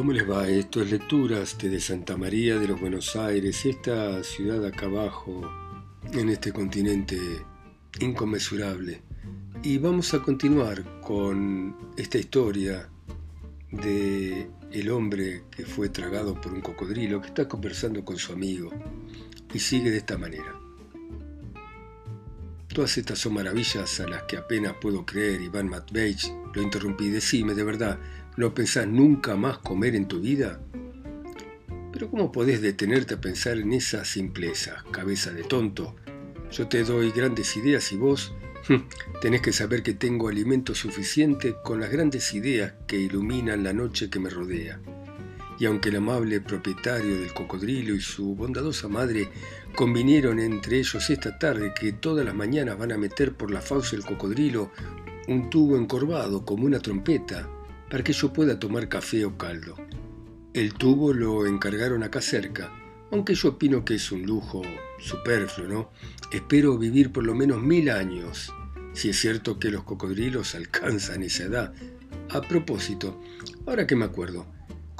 ¿Cómo les va? Esto es Lecturas desde Santa María de los Buenos Aires, esta ciudad acá abajo, en este continente inconmensurable. Y vamos a continuar con esta historia de el hombre que fue tragado por un cocodrilo que está conversando con su amigo y sigue de esta manera. Todas estas son maravillas a las que apenas puedo creer, Iván Matveich. Lo interrumpí, decime de verdad, ¿no pensás nunca más comer en tu vida? Pero ¿cómo podés detenerte a pensar en esa simpleza, cabeza de tonto? Yo te doy grandes ideas y vos tenés que saber que tengo alimento suficiente con las grandes ideas que iluminan la noche que me rodea y aunque el amable propietario del cocodrilo y su bondadosa madre convinieron entre ellos esta tarde que todas las mañanas van a meter por la fauce del cocodrilo un tubo encorvado como una trompeta para que yo pueda tomar café o caldo. El tubo lo encargaron acá cerca, aunque yo opino que es un lujo superfluo, ¿no? Espero vivir por lo menos mil años, si es cierto que los cocodrilos alcanzan esa edad. A propósito, ahora que me acuerdo,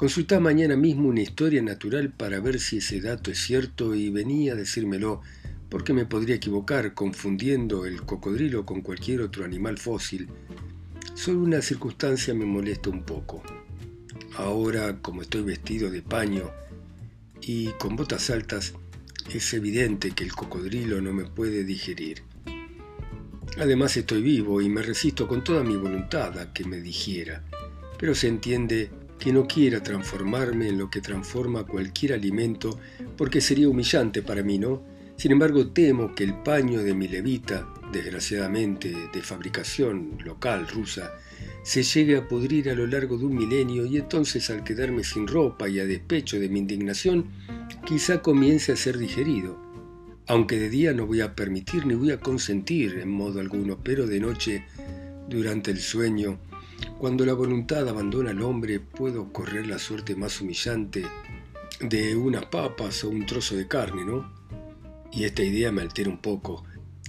Consultá mañana mismo una historia natural para ver si ese dato es cierto y venía a decírmelo, porque me podría equivocar confundiendo el cocodrilo con cualquier otro animal fósil. Solo una circunstancia me molesta un poco. Ahora, como estoy vestido de paño y con botas altas, es evidente que el cocodrilo no me puede digerir. Además estoy vivo y me resisto con toda mi voluntad a que me digiera, pero se entiende que no quiera transformarme en lo que transforma cualquier alimento, porque sería humillante para mí, ¿no? Sin embargo, temo que el paño de mi levita, desgraciadamente de fabricación local rusa, se llegue a pudrir a lo largo de un milenio y entonces al quedarme sin ropa y a despecho de mi indignación, quizá comience a ser digerido. Aunque de día no voy a permitir ni voy a consentir en modo alguno, pero de noche, durante el sueño, cuando la voluntad abandona al hombre, puedo correr la suerte más humillante de unas papas o un trozo de carne, ¿no? Y esta idea me altera un poco.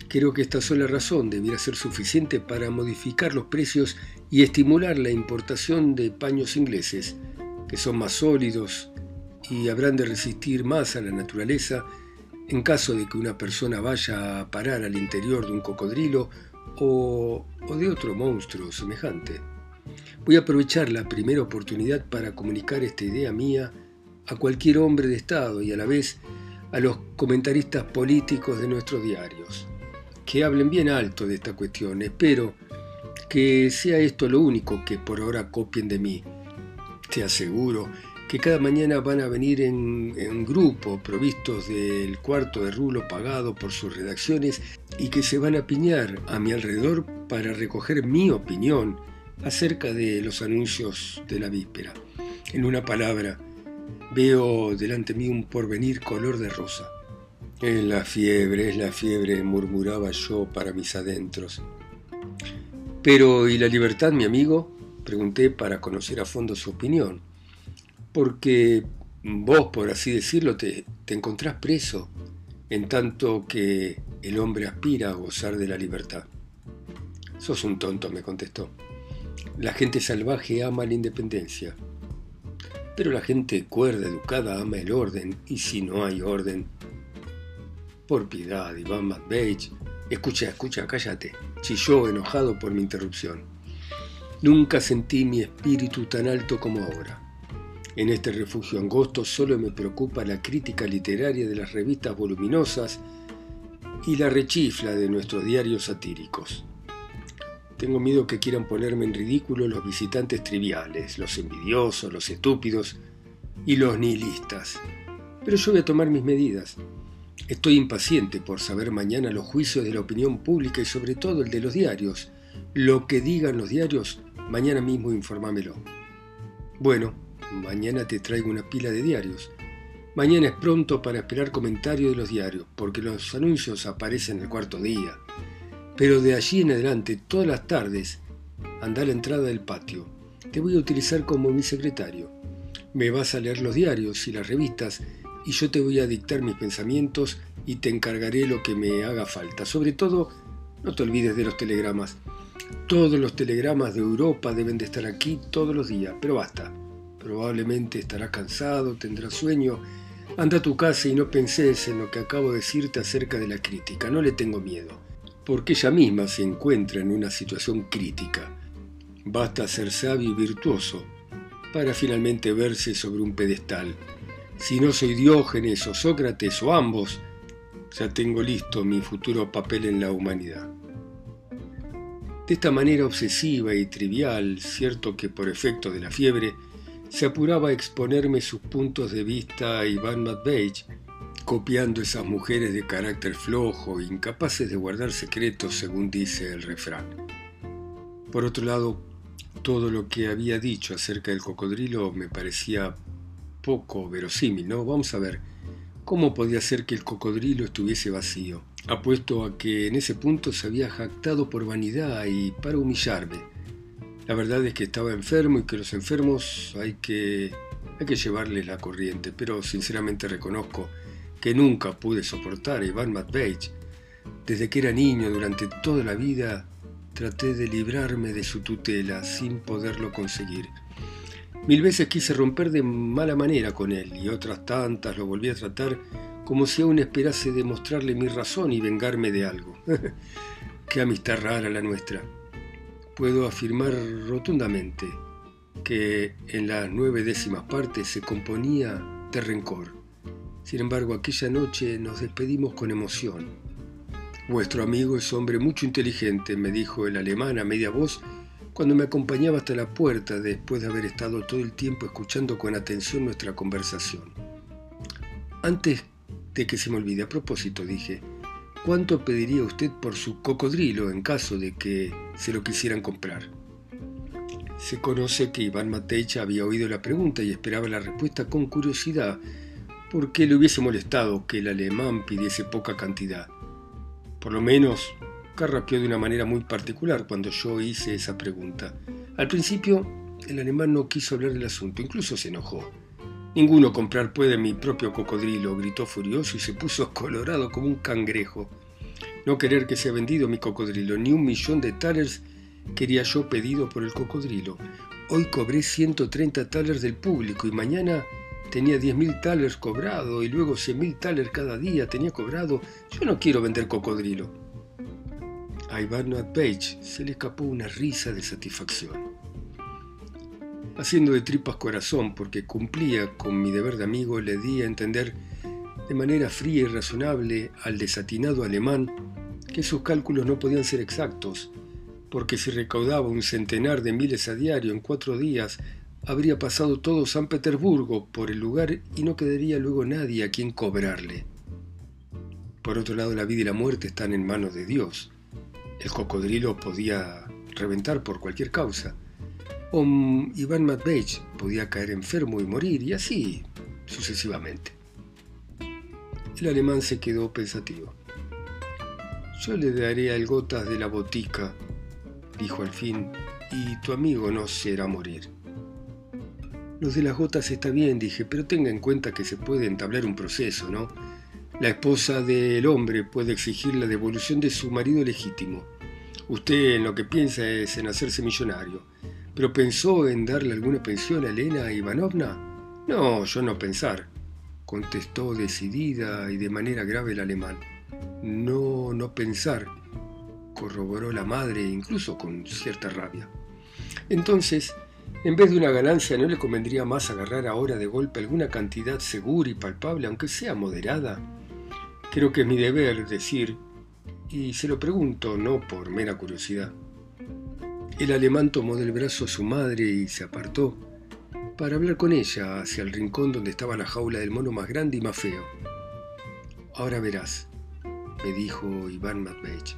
Creo que esta sola razón debiera ser suficiente para modificar los precios y estimular la importación de paños ingleses, que son más sólidos y habrán de resistir más a la naturaleza en caso de que una persona vaya a parar al interior de un cocodrilo o, o de otro monstruo semejante. Voy a aprovechar la primera oportunidad para comunicar esta idea mía a cualquier hombre de Estado y a la vez a los comentaristas políticos de nuestros diarios. Que hablen bien alto de esta cuestión. Espero que sea esto lo único que por ahora copien de mí. Te aseguro que cada mañana van a venir en, en, grupo, provistos del cuarto de rulo pagado por sus redacciones, y que se van a piñar a mi alrededor para recoger mi opinión acerca de los anuncios de la víspera. En una palabra, veo delante mí un porvenir color de rosa. Es la fiebre, es la fiebre, murmuraba yo para mis adentros. Pero, ¿y la libertad, mi amigo? Pregunté para conocer a fondo su opinión. Porque vos, por así decirlo, te, te encontrás preso, en tanto que el hombre aspira a gozar de la libertad. Sos un tonto, me contestó. La gente salvaje ama la independencia, pero la gente cuerda, educada, ama el orden, y si no hay orden, por piedad, Iván Matveich, escucha, escucha, cállate, chilló enojado por mi interrupción. Nunca sentí mi espíritu tan alto como ahora. En este refugio angosto solo me preocupa la crítica literaria de las revistas voluminosas y la rechifla de nuestros diarios satíricos. Tengo miedo que quieran ponerme en ridículo los visitantes triviales, los envidiosos, los estúpidos y los nihilistas. Pero yo voy a tomar mis medidas. Estoy impaciente por saber mañana los juicios de la opinión pública y sobre todo el de los diarios. Lo que digan los diarios, mañana mismo informámelo. Bueno, mañana te traigo una pila de diarios. Mañana es pronto para esperar comentarios de los diarios, porque los anuncios aparecen el cuarto día. Pero de allí en adelante, todas las tardes, anda a la entrada del patio. Te voy a utilizar como mi secretario. Me vas a leer los diarios y las revistas y yo te voy a dictar mis pensamientos y te encargaré lo que me haga falta. Sobre todo, no te olvides de los telegramas. Todos los telegramas de Europa deben de estar aquí todos los días, pero basta. Probablemente estarás cansado, tendrás sueño. Anda a tu casa y no penses en lo que acabo de decirte acerca de la crítica. No le tengo miedo, porque ella misma se encuentra en una situación crítica. Basta ser sabio y virtuoso para finalmente verse sobre un pedestal. Si no soy Diógenes o Sócrates o ambos, ya tengo listo mi futuro papel en la humanidad. De esta manera obsesiva y trivial, cierto que por efecto de la fiebre, se apuraba a exponerme sus puntos de vista a Iván Matveich, copiando esas mujeres de carácter flojo, incapaces de guardar secretos, según dice el refrán. Por otro lado, todo lo que había dicho acerca del cocodrilo me parecía poco verosímil, ¿no? Vamos a ver, ¿cómo podía ser que el cocodrilo estuviese vacío? apuesto a que en ese punto se había jactado por vanidad y para humillarme. La verdad es que estaba enfermo y que los enfermos hay que, hay que llevarles la corriente, pero sinceramente reconozco que nunca pude soportar Iván Matveich. Desde que era niño, durante toda la vida, traté de librarme de su tutela sin poderlo conseguir. Mil veces quise romper de mala manera con él y otras tantas lo volví a tratar como si aún esperase demostrarle mi razón y vengarme de algo. Qué amistad rara la nuestra. Puedo afirmar rotundamente que en las nueve décimas partes se componía de rencor. Sin embargo, aquella noche nos despedimos con emoción. Vuestro amigo es hombre mucho inteligente, me dijo el alemán a media voz cuando me acompañaba hasta la puerta después de haber estado todo el tiempo escuchando con atención nuestra conversación. Antes de que se me olvide. A propósito, dije, ¿cuánto pediría usted por su cocodrilo en caso de que se lo quisieran comprar? Se conoce que Iván Mateix había oído la pregunta y esperaba la respuesta con curiosidad, porque le hubiese molestado que el alemán pidiese poca cantidad. Por lo menos, carrapeó de una manera muy particular cuando yo hice esa pregunta. Al principio, el alemán no quiso hablar del asunto, incluso se enojó. Ninguno comprar puede mi propio cocodrilo, gritó furioso y se puso colorado como un cangrejo. No querer que sea vendido mi cocodrilo, ni un millón de talers quería yo pedido por el cocodrilo. Hoy cobré 130 talers del público y mañana tenía 10.000 talers cobrado y luego 100.000 talers cada día tenía cobrado. Yo no quiero vender cocodrilo. A Iván Page se le escapó una risa de satisfacción haciendo de tripas corazón porque cumplía con mi deber de amigo, le di a entender de manera fría y razonable al desatinado alemán que sus cálculos no podían ser exactos, porque si recaudaba un centenar de miles a diario en cuatro días, habría pasado todo San Petersburgo por el lugar y no quedaría luego nadie a quien cobrarle. Por otro lado, la vida y la muerte están en manos de Dios. El cocodrilo podía reventar por cualquier causa o Iván Matveich podía caer enfermo y morir, y así sucesivamente. El alemán se quedó pensativo. Yo le daré al gotas de la botica, dijo al fin, y tu amigo no se hará morir. Los de las gotas está bien, dije, pero tenga en cuenta que se puede entablar un proceso, ¿no? La esposa del hombre puede exigir la devolución de su marido legítimo. Usted en lo que piensa es en hacerse millonario ¿Pero pensó en darle alguna pensión a Elena Ivanovna? No, yo no pensar, contestó decidida y de manera grave el alemán. No, no pensar, corroboró la madre, incluso con cierta rabia. Entonces, en vez de una ganancia, ¿no le convendría más agarrar ahora de golpe alguna cantidad segura y palpable, aunque sea moderada? Creo que es mi deber decir, y se lo pregunto no por mera curiosidad. El alemán tomó del brazo a su madre y se apartó para hablar con ella hacia el rincón donde estaba la jaula del mono más grande y más feo. Ahora verás, me dijo Iván Matveich.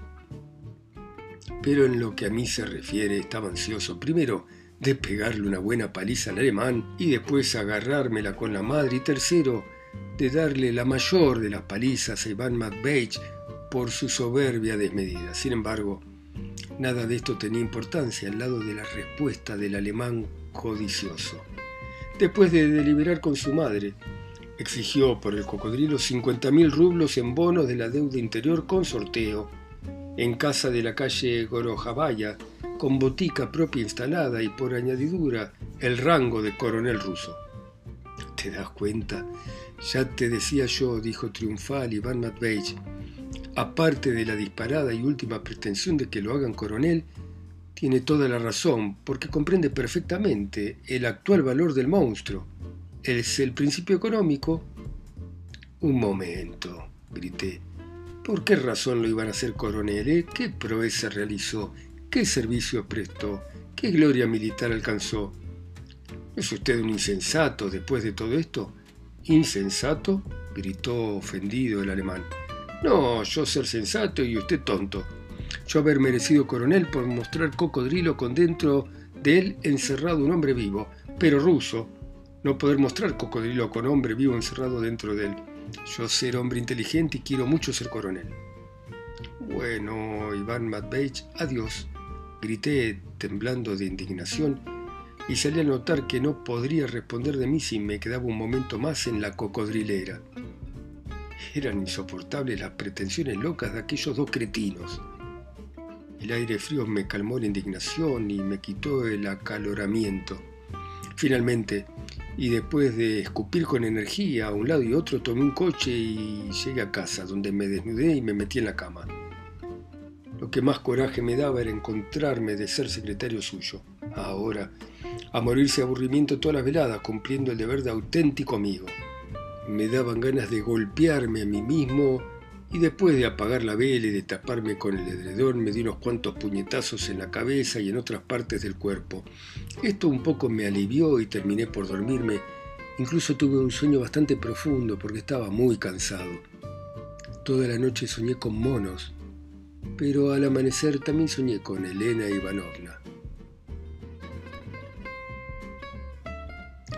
Pero en lo que a mí se refiere, estaba ansioso primero de pegarle una buena paliza al alemán y después agarrármela con la madre y tercero de darle la mayor de las palizas a Iván Matveich por su soberbia desmedida. Sin embargo, Nada de esto tenía importancia al lado de la respuesta del alemán codicioso. Después de deliberar con su madre, exigió por el cocodrilo 50.000 rublos en bonos de la deuda interior con sorteo, en casa de la calle Gorojabaya, con botica propia instalada y por añadidura el rango de coronel ruso. ¿Te das cuenta? Ya te decía yo, dijo triunfal Iván Matveich, aparte de la disparada y última pretensión de que lo hagan coronel, tiene toda la razón, porque comprende perfectamente el actual valor del monstruo. Es el principio económico. Un momento, grité. ¿Por qué razón lo iban a hacer coronel? Eh? ¿Qué proeza realizó? ¿Qué servicio prestó? ¿Qué gloria militar alcanzó? ¿Es usted un insensato después de todo esto? ¿Insensato? gritó ofendido el alemán. No, yo ser sensato y usted tonto. Yo haber merecido coronel por mostrar cocodrilo con dentro de él encerrado un hombre vivo, pero ruso, no poder mostrar cocodrilo con hombre vivo encerrado dentro de él. Yo ser hombre inteligente y quiero mucho ser coronel. Bueno, Iván Matveich, adiós, grité temblando de indignación y salí a notar que no podría responder de mí si me quedaba un momento más en la cocodrilera. Eran insoportables las pretensiones locas de aquellos dos cretinos. El aire frío me calmó la indignación y me quitó el acaloramiento. Finalmente, y después de escupir con energía a un lado y otro, tomé un coche y llegué a casa, donde me desnudé y me metí en la cama. Que más coraje me daba era encontrarme de ser secretario suyo. Ahora, a morirse de aburrimiento todas las veladas, cumpliendo el deber de auténtico amigo. Me daban ganas de golpearme a mí mismo y después de apagar la vela y de taparme con el edredón me di unos cuantos puñetazos en la cabeza y en otras partes del cuerpo. Esto un poco me alivió y terminé por dormirme. Incluso tuve un sueño bastante profundo porque estaba muy cansado. Toda la noche soñé con monos, pero al amanecer también soñé con Elena Ivanovna.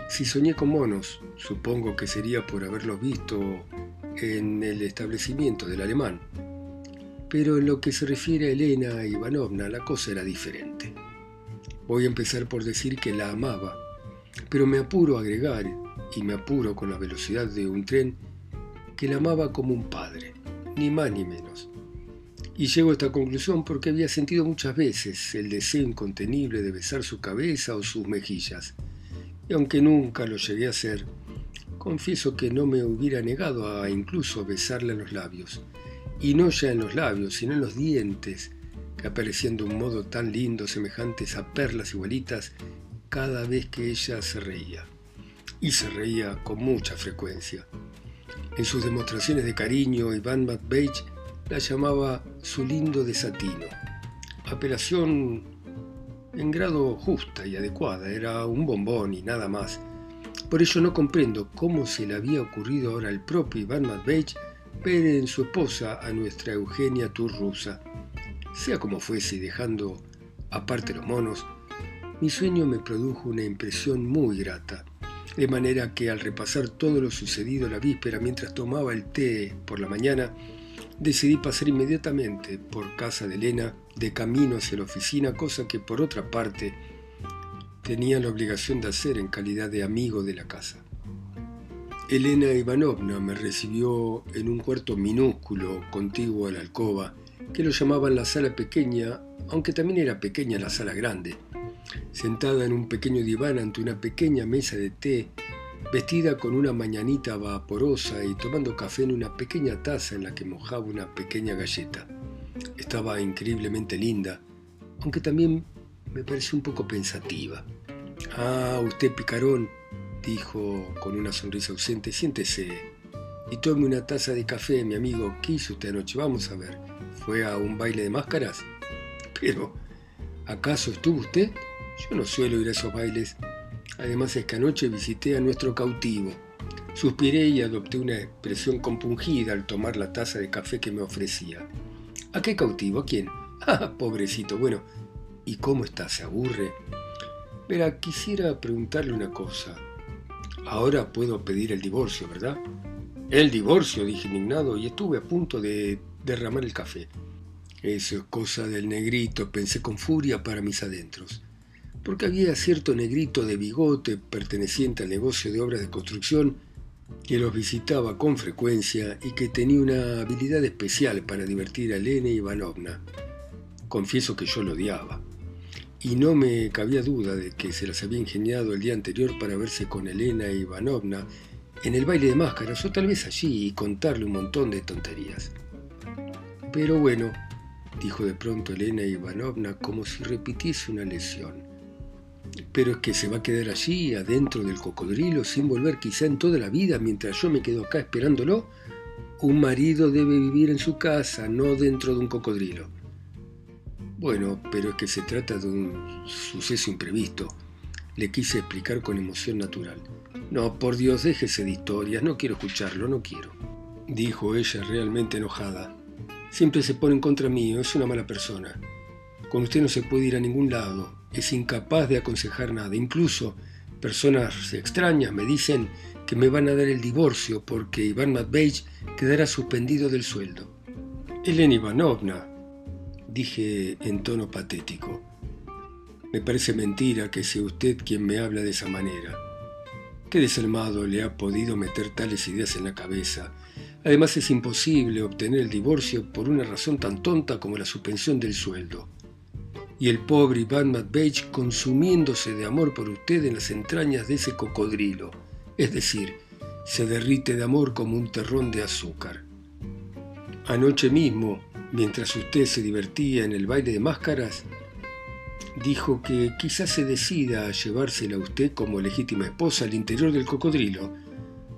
Si soñé con monos, supongo que sería por haberlos visto en el establecimiento del alemán. Pero en lo que se refiere a Elena Ivanovna, la cosa era diferente. Voy a empezar por decir que la amaba, pero me apuro a agregar, y me apuro con la velocidad de un tren, que la amaba como un padre, ni más ni menos. Y llego a esta conclusión porque había sentido muchas veces el deseo incontenible de besar su cabeza o sus mejillas, y aunque nunca lo llegué a hacer, confieso que no me hubiera negado a incluso besarla en los labios, y no ya en los labios, sino en los dientes, que aparecían de un modo tan lindo, semejantes a perlas igualitas, cada vez que ella se reía. Y se reía con mucha frecuencia. En sus demostraciones de cariño, Iván Matveich la llamaba su lindo desatino, apelación en grado justa y adecuada, era un bombón y nada más. Por ello no comprendo cómo se le había ocurrido ahora al propio Iván Matveich ver en su esposa a nuestra Eugenia Turrusa. Sea como fuese, dejando aparte los monos, mi sueño me produjo una impresión muy grata, de manera que al repasar todo lo sucedido la víspera mientras tomaba el té por la mañana, decidí pasar inmediatamente por casa de Elena de camino hacia la oficina, cosa que por otra parte tenía la obligación de hacer en calidad de amigo de la casa. Elena Ivanovna me recibió en un cuarto minúsculo contiguo a la alcoba, que lo llamaban la sala pequeña, aunque también era pequeña la sala grande. Sentada en un pequeño diván ante una pequeña mesa de té, vestida con una mañanita vaporosa y tomando café en una pequeña taza en la que mojaba una pequeña galleta. Estaba increíblemente linda, aunque también me pareció un poco pensativa. Ah, usted picarón, dijo con una sonrisa ausente, siéntese y tome una taza de café, mi amigo. ¿Qué hizo usted anoche? Vamos a ver. ¿Fue a un baile de máscaras? Pero, ¿acaso estuvo usted? Yo no suelo ir a esos bailes. Además es que anoche visité a nuestro cautivo. Suspiré y adopté una expresión compungida al tomar la taza de café que me ofrecía. ¿A qué cautivo? ¿A quién? Ah, pobrecito. Bueno, ¿y cómo está? ¿Se aburre? Verá, quisiera preguntarle una cosa. Ahora puedo pedir el divorcio, ¿verdad? El divorcio, dije indignado, y estuve a punto de derramar el café. Eso es cosa del negrito, pensé con furia para mis adentros porque había cierto negrito de bigote perteneciente al negocio de obras de construcción que los visitaba con frecuencia y que tenía una habilidad especial para divertir a Elena Ivanovna. Confieso que yo lo odiaba. y no me cabía duda de que se las había ingeniado el día anterior para verse con Elena Ivanovna en el baile de máscaras o tal vez allí y contarle un montón de tonterías. Pero bueno, dijo de pronto Elena Ivanovna como si repitiese una lesión. Pero es que se va a quedar allí, adentro del cocodrilo, sin volver quizá en toda la vida, mientras yo me quedo acá esperándolo. Un marido debe vivir en su casa, no dentro de un cocodrilo. Bueno, pero es que se trata de un suceso imprevisto, le quise explicar con emoción natural. No, por Dios, déjese de historias, no quiero escucharlo, no quiero. Dijo ella realmente enojada. Siempre se pone en contra mío, es una mala persona. Con usted no se puede ir a ningún lado, es incapaz de aconsejar nada. Incluso personas extrañas me dicen que me van a dar el divorcio porque Iván Matveich quedará suspendido del sueldo. Elena Ivanovna, dije en tono patético, me parece mentira que sea usted quien me habla de esa manera. ¿Qué desalmado le ha podido meter tales ideas en la cabeza? Además es imposible obtener el divorcio por una razón tan tonta como la suspensión del sueldo. Y el pobre Iván Matveich consumiéndose de amor por usted en las entrañas de ese cocodrilo, es decir, se derrite de amor como un terrón de azúcar. Anoche mismo, mientras usted se divertía en el baile de máscaras, dijo que quizás se decida a llevársela a usted como legítima esposa al interior del cocodrilo,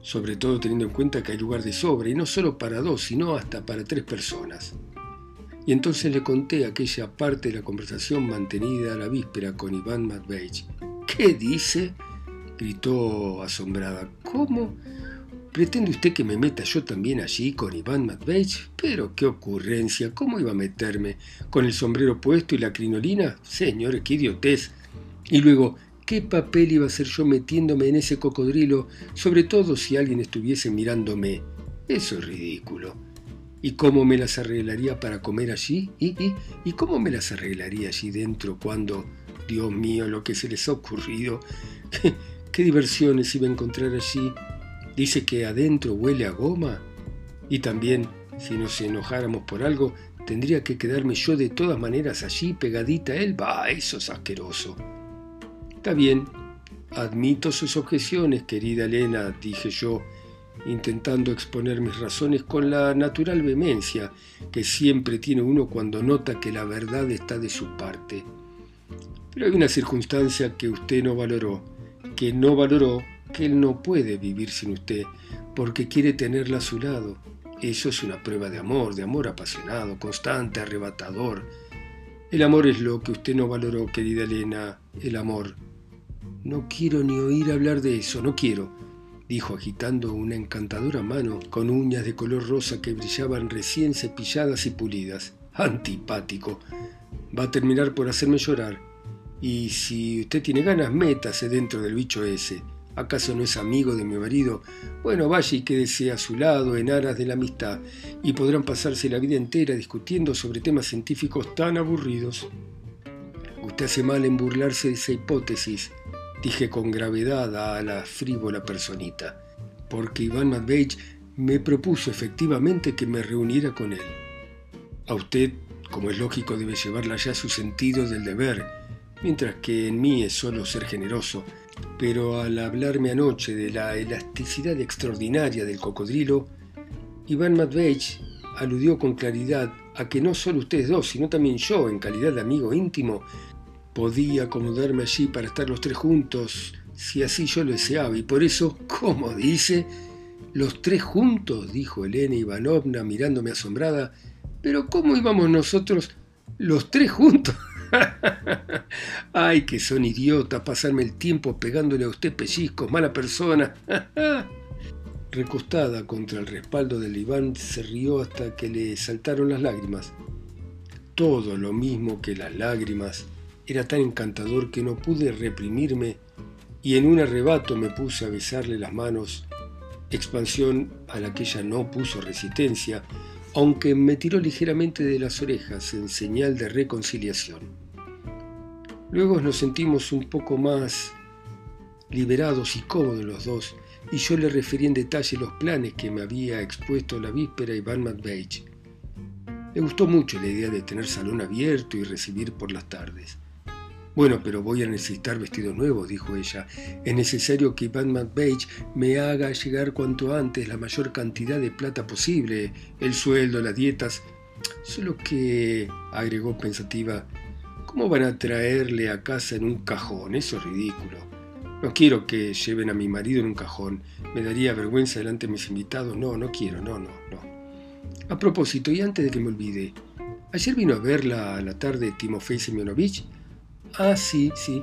sobre todo teniendo en cuenta que hay lugar de sobra, y no solo para dos, sino hasta para tres personas. Y entonces le conté aquella parte de la conversación mantenida la víspera con Iván Matveich. ¿Qué dice? gritó asombrada. ¿Cómo? ¿Pretende usted que me meta yo también allí con Iván Matveich? Pero qué ocurrencia, ¿cómo iba a meterme? ¿Con el sombrero puesto y la crinolina? Señores, qué idiotez. Y luego, ¿Qué papel iba a ser yo metiéndome en ese cocodrilo, sobre todo si alguien estuviese mirándome? Eso es ridículo. ¿Y cómo me las arreglaría para comer allí? ¿Y, y, y cómo me las arreglaría allí dentro cuando, Dios mío, lo que se les ha ocurrido? ¿Qué, qué diversiones iba a encontrar allí? Dice que adentro huele a goma. Y también, si nos enojáramos por algo, tendría que quedarme yo de todas maneras allí pegadita a él. Bah, eso es asqueroso. Está bien, admito sus objeciones, querida Elena, dije yo, intentando exponer mis razones con la natural vehemencia que siempre tiene uno cuando nota que la verdad está de su parte. Pero hay una circunstancia que usted no valoró, que no valoró que él no puede vivir sin usted, porque quiere tenerla a su lado. Eso es una prueba de amor, de amor apasionado, constante, arrebatador. El amor es lo que usted no valoró, querida Elena, el amor. No quiero ni oír hablar de eso, no quiero, dijo agitando una encantadora mano con uñas de color rosa que brillaban recién cepilladas y pulidas. Antipático. Va a terminar por hacerme llorar. Y si usted tiene ganas, métase dentro del bicho ese. ¿Acaso no es amigo de mi marido? Bueno, vaya y quédese a su lado en aras de la amistad, y podrán pasarse la vida entera discutiendo sobre temas científicos tan aburridos. Usted hace mal en burlarse de esa hipótesis, dije con gravedad a la frívola personita, porque Iván Matveich me propuso efectivamente que me reuniera con él. A usted, como es lógico, debe llevarla ya su sentido del deber, mientras que en mí es solo ser generoso, pero al hablarme anoche de la elasticidad extraordinaria del cocodrilo, Iván Matveich aludió con claridad a que no solo ustedes dos, sino también yo, en calidad de amigo íntimo, Podía acomodarme allí para estar los tres juntos, si así yo lo deseaba, y por eso, como dice, los tres juntos, dijo Elena Ivanovna mirándome asombrada, pero ¿cómo íbamos nosotros los tres juntos? Ay, que son idiotas pasarme el tiempo pegándole a usted pellizcos, mala persona. Recostada contra el respaldo del Iván, se rió hasta que le saltaron las lágrimas. Todo lo mismo que las lágrimas era tan encantador que no pude reprimirme y en un arrebato me puse a besarle las manos, expansión a la que ella no puso resistencia, aunque me tiró ligeramente de las orejas en señal de reconciliación. Luego nos sentimos un poco más liberados y cómodos los dos, y yo le referí en detalle los planes que me había expuesto la víspera Iván Matveich. Le gustó mucho la idea de tener salón abierto y recibir por las tardes. Bueno, pero voy a necesitar vestidos nuevos, dijo ella. Es necesario que Iván McBage me haga llegar cuanto antes la mayor cantidad de plata posible, el sueldo, las dietas. Solo que, agregó pensativa, ¿cómo van a traerle a casa en un cajón? Eso es ridículo. No quiero que lleven a mi marido en un cajón. Me daría vergüenza delante de mis invitados. No, no quiero, no, no, no. A propósito, y antes de que me olvide, ayer vino a verla a la tarde Timofey Semyonovich Ah, sí, sí.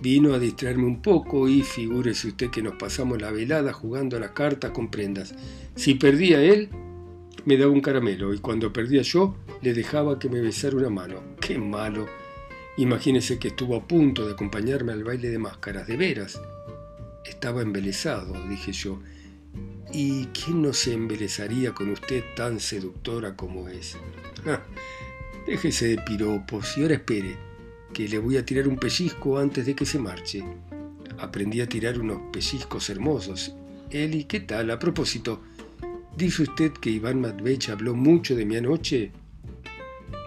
Vino a distraerme un poco y figúrese usted que nos pasamos la velada jugando a las cartas con prendas. Si perdía él, me daba un caramelo y cuando perdía yo, le dejaba que me besara una mano. ¡Qué malo! Imagínese que estuvo a punto de acompañarme al baile de máscaras, de veras. Estaba embelesado, dije yo. ¿Y quién no se embelezaría con usted tan seductora como es? Ah, déjese de piropos y ahora espere que le voy a tirar un pellizco antes de que se marche. Aprendí a tirar unos pellizcos hermosos. Eli, ¿qué tal? A propósito, ¿dice usted que Iván Matvech habló mucho de mi anoche?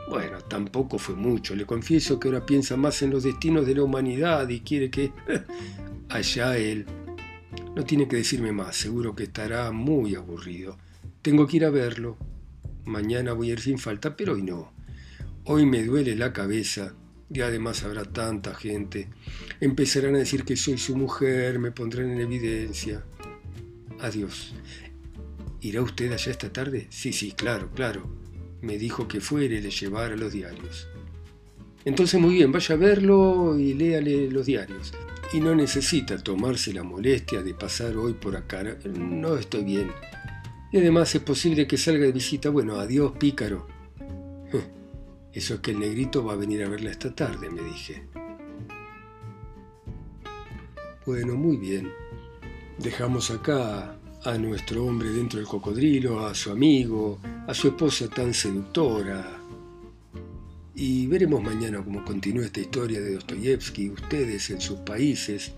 Bueno, tampoco fue mucho. Le confieso que ahora piensa más en los destinos de la humanidad y quiere que... Allá él. No tiene que decirme más, seguro que estará muy aburrido. Tengo que ir a verlo. Mañana voy a ir sin falta, pero hoy no. Hoy me duele la cabeza y además habrá tanta gente. Empezarán a decir que soy su mujer, me pondrán en evidencia. Adiós. ¿Irá usted allá esta tarde? Sí, sí, claro, claro. Me dijo que fuera y le llevara los diarios. Entonces muy bien, vaya a verlo y léale los diarios. Y no necesita tomarse la molestia de pasar hoy por acá. No estoy bien. Y además es posible que salga de visita. Bueno, adiós, pícaro. Eso es que el negrito va a venir a verla esta tarde, me dije. Bueno, muy bien. Dejamos acá a nuestro hombre dentro del cocodrilo, a su amigo, a su esposa tan seductora. Y veremos mañana cómo continúa esta historia de Dostoyevsky, ustedes en sus países,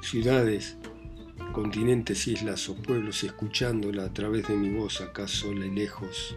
ciudades, continentes, islas o pueblos, escuchándola a través de mi voz acá sola y lejos